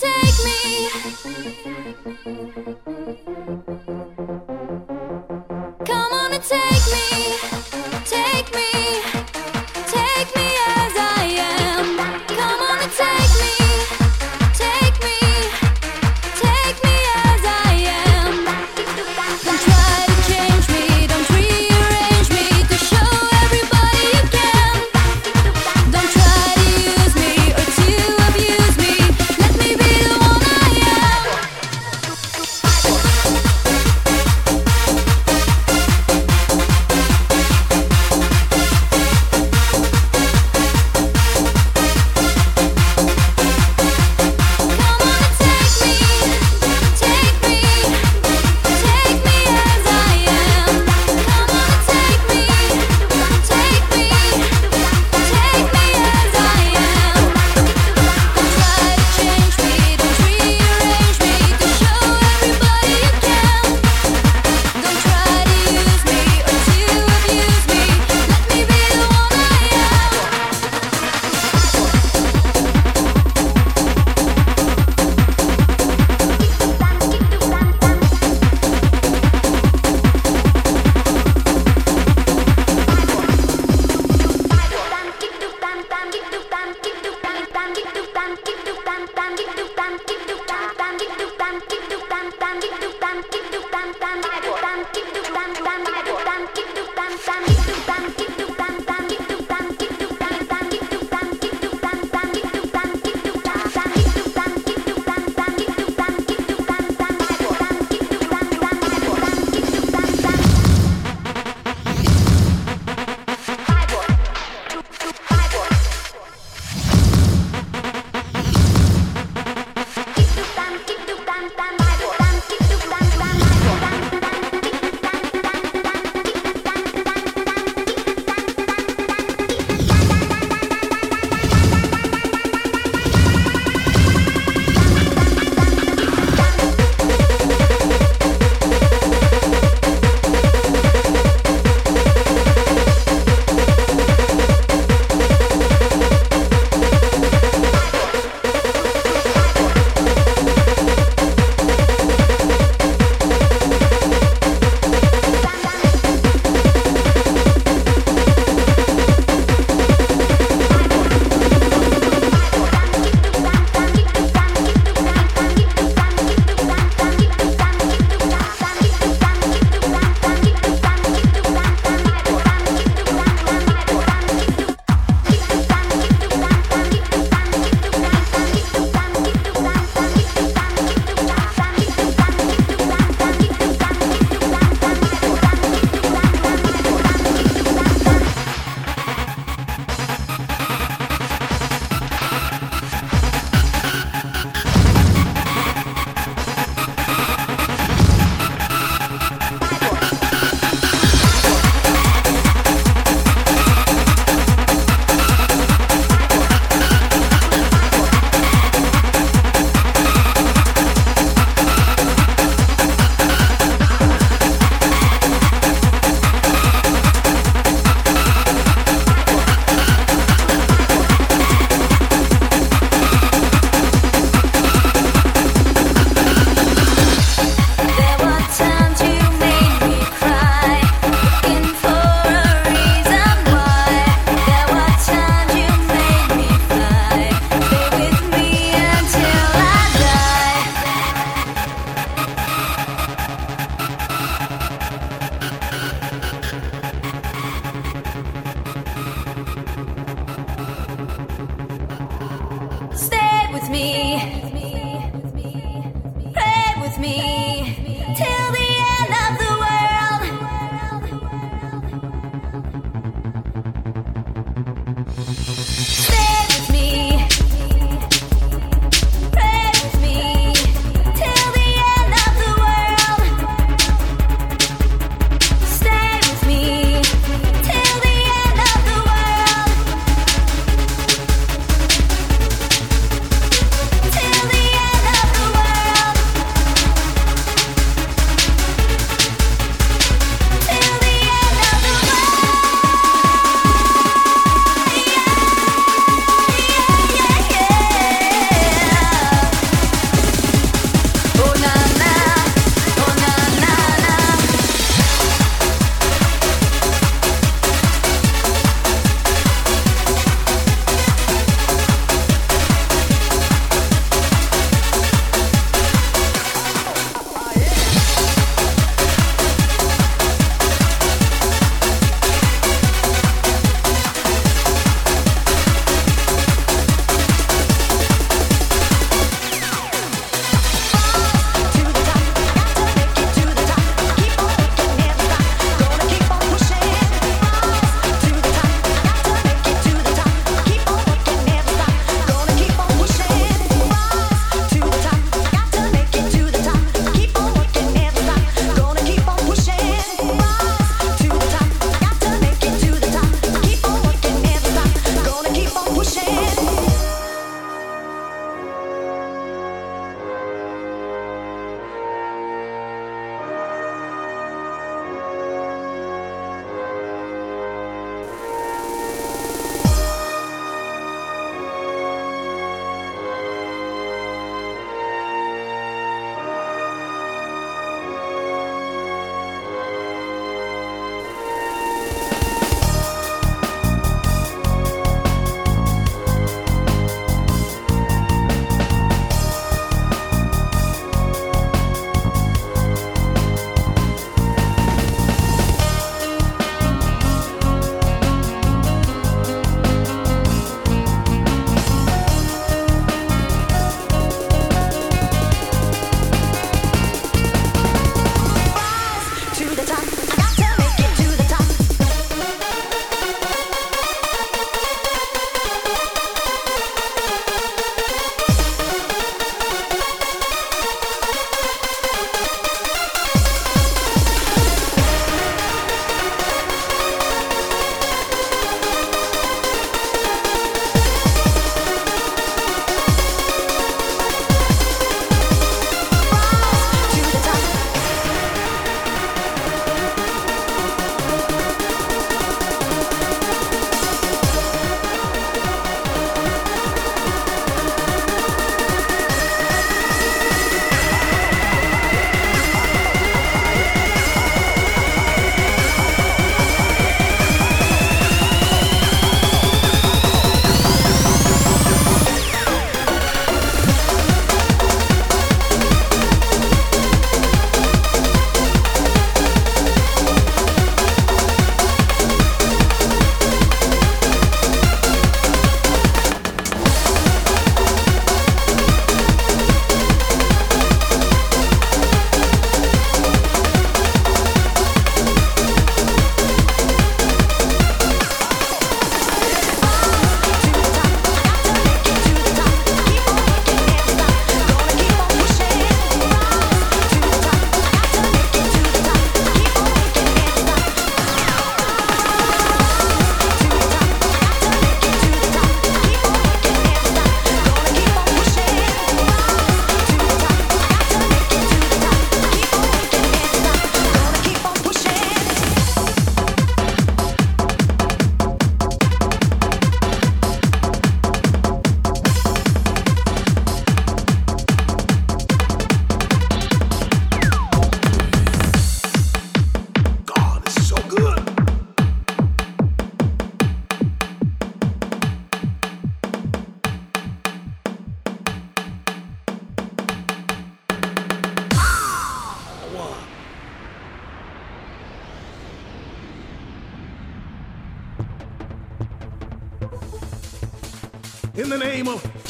Don't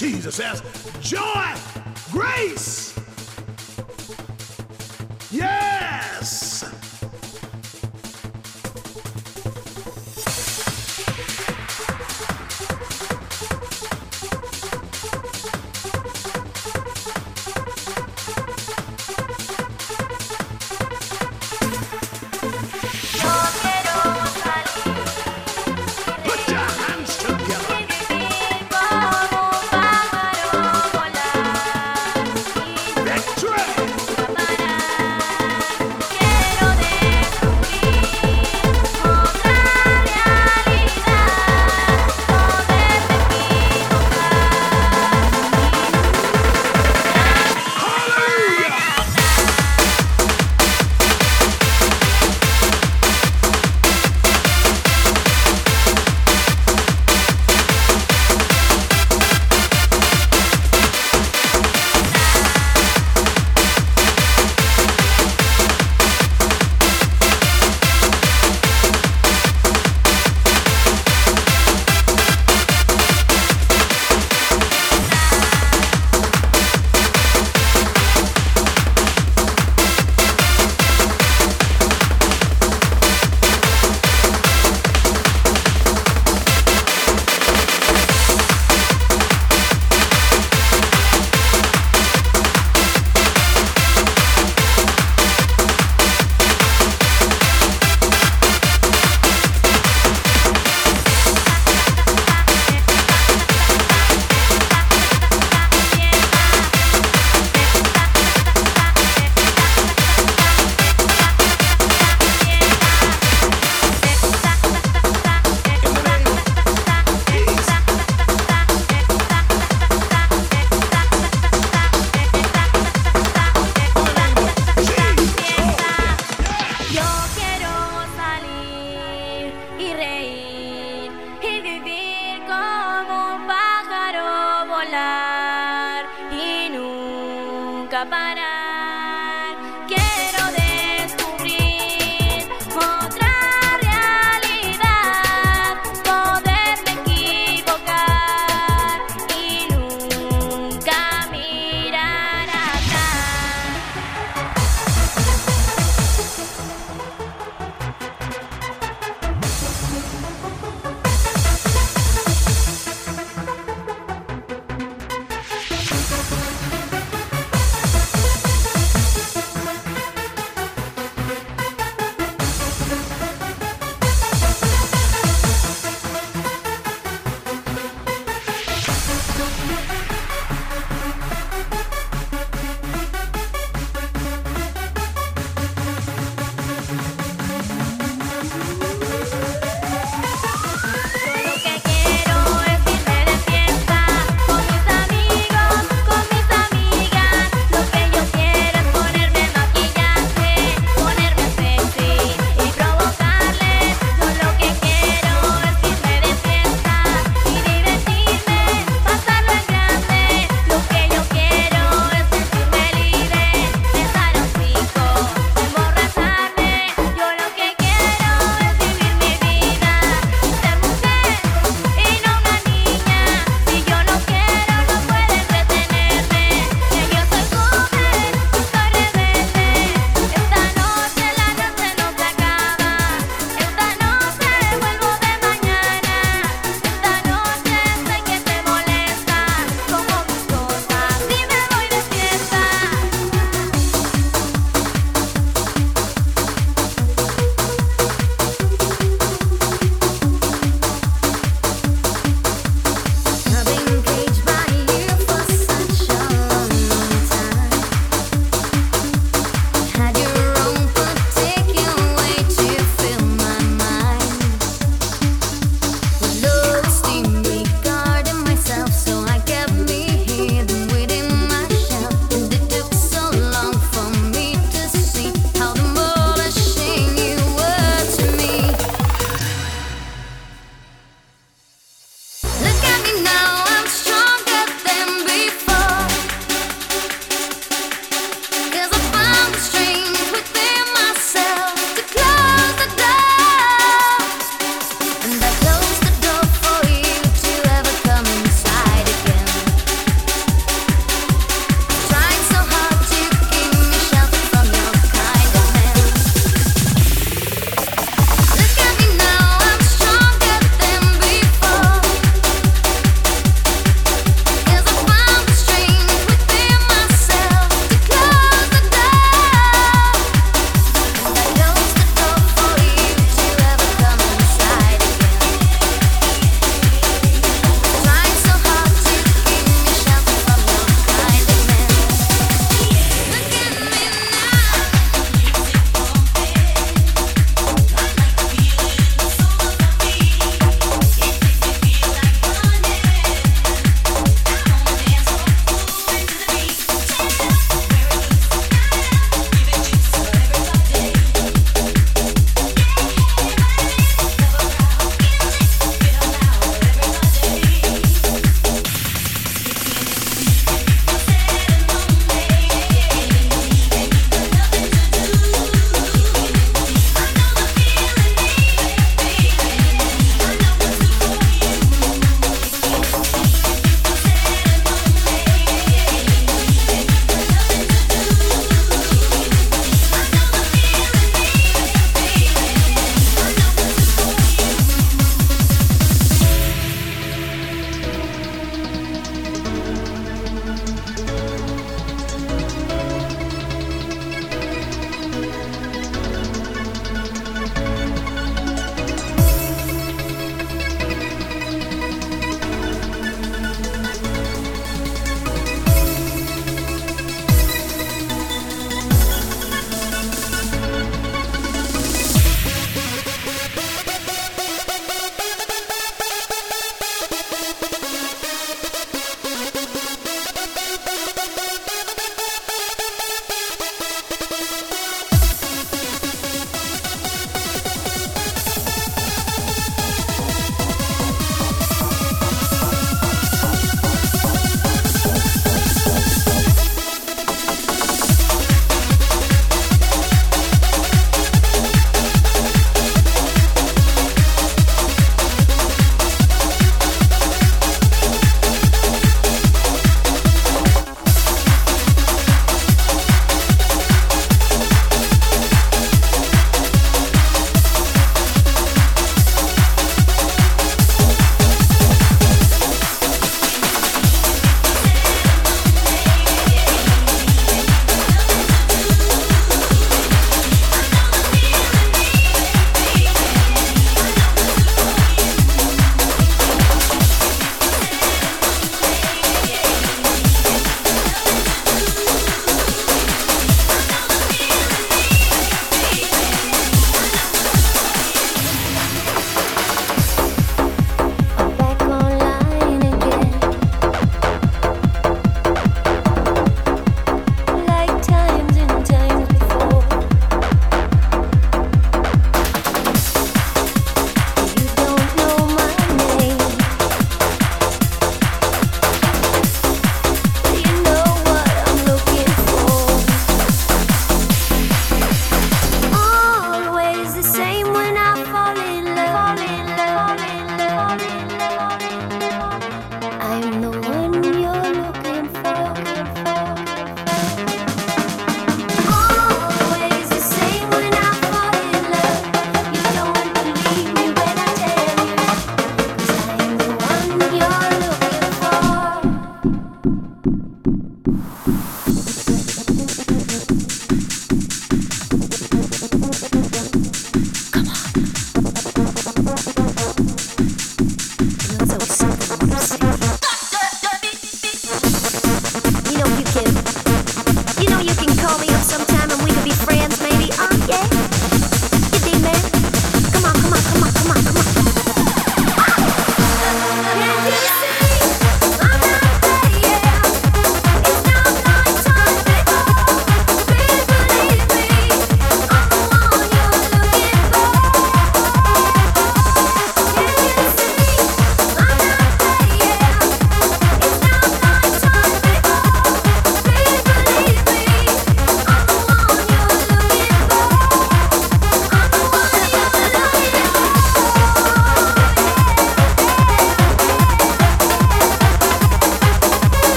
Jesus. As joy, grace.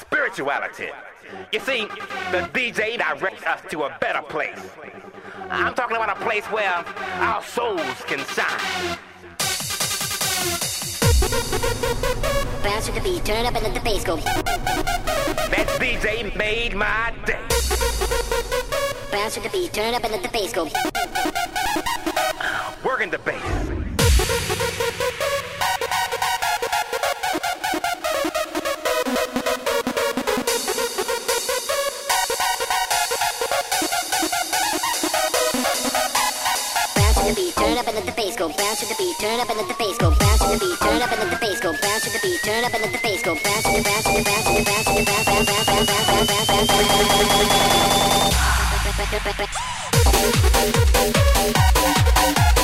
Spirituality. You see, the DJ directs us to a better place. I'm talking about a place where our souls can shine. Bounce with the beat, turn it up and let the bass go. That DJ made my day. Bounce with the beat, turn it up and let the bass go. Working the bass. turn up and let the bass go, bounce to the beat, turn up and let the bass go, bounce to the beat, turn up and let the bass go, bounce to the bounce to the bounce to the bounce to the bounce bounce bounce bounce bounce bounce bounce bounce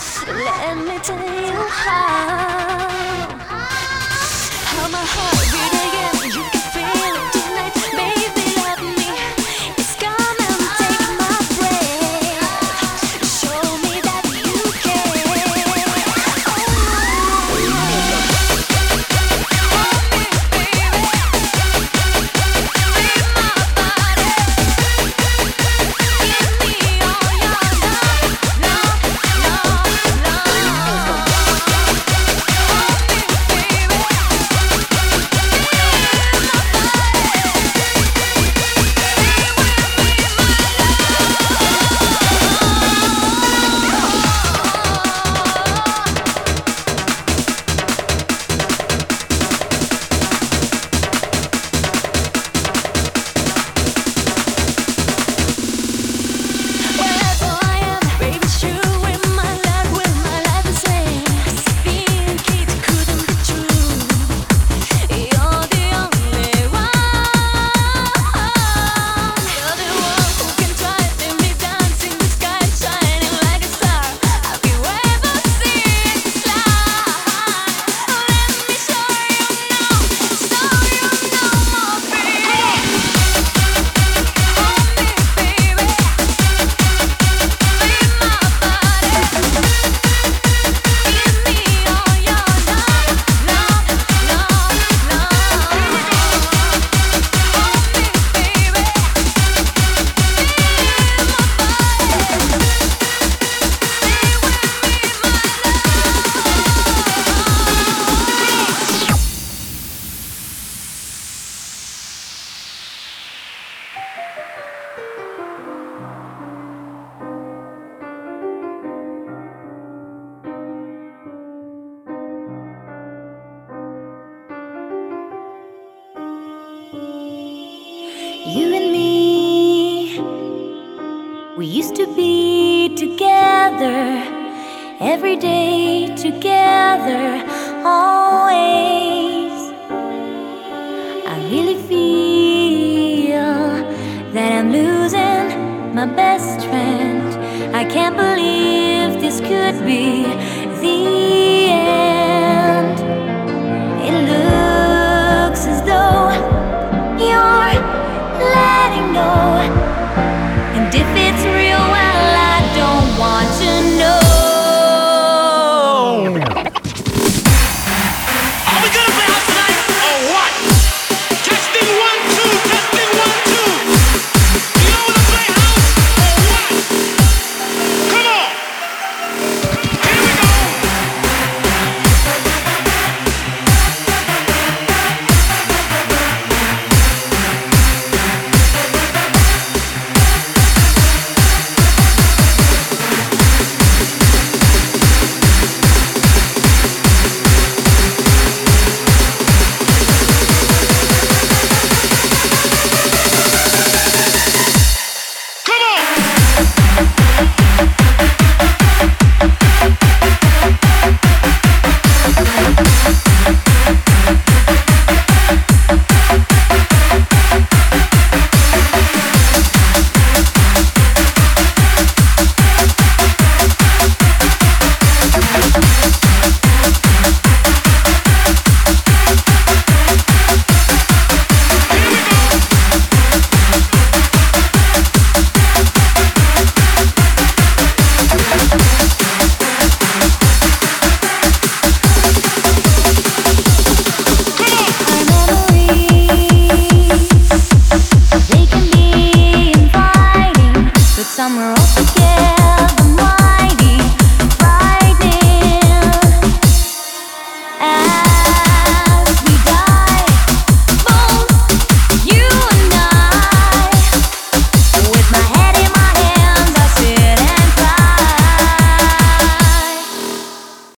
Let me tell you how. stay together always. I really feel that I'm losing my best friend. I can't believe this could be the end. It looks as though you're letting go.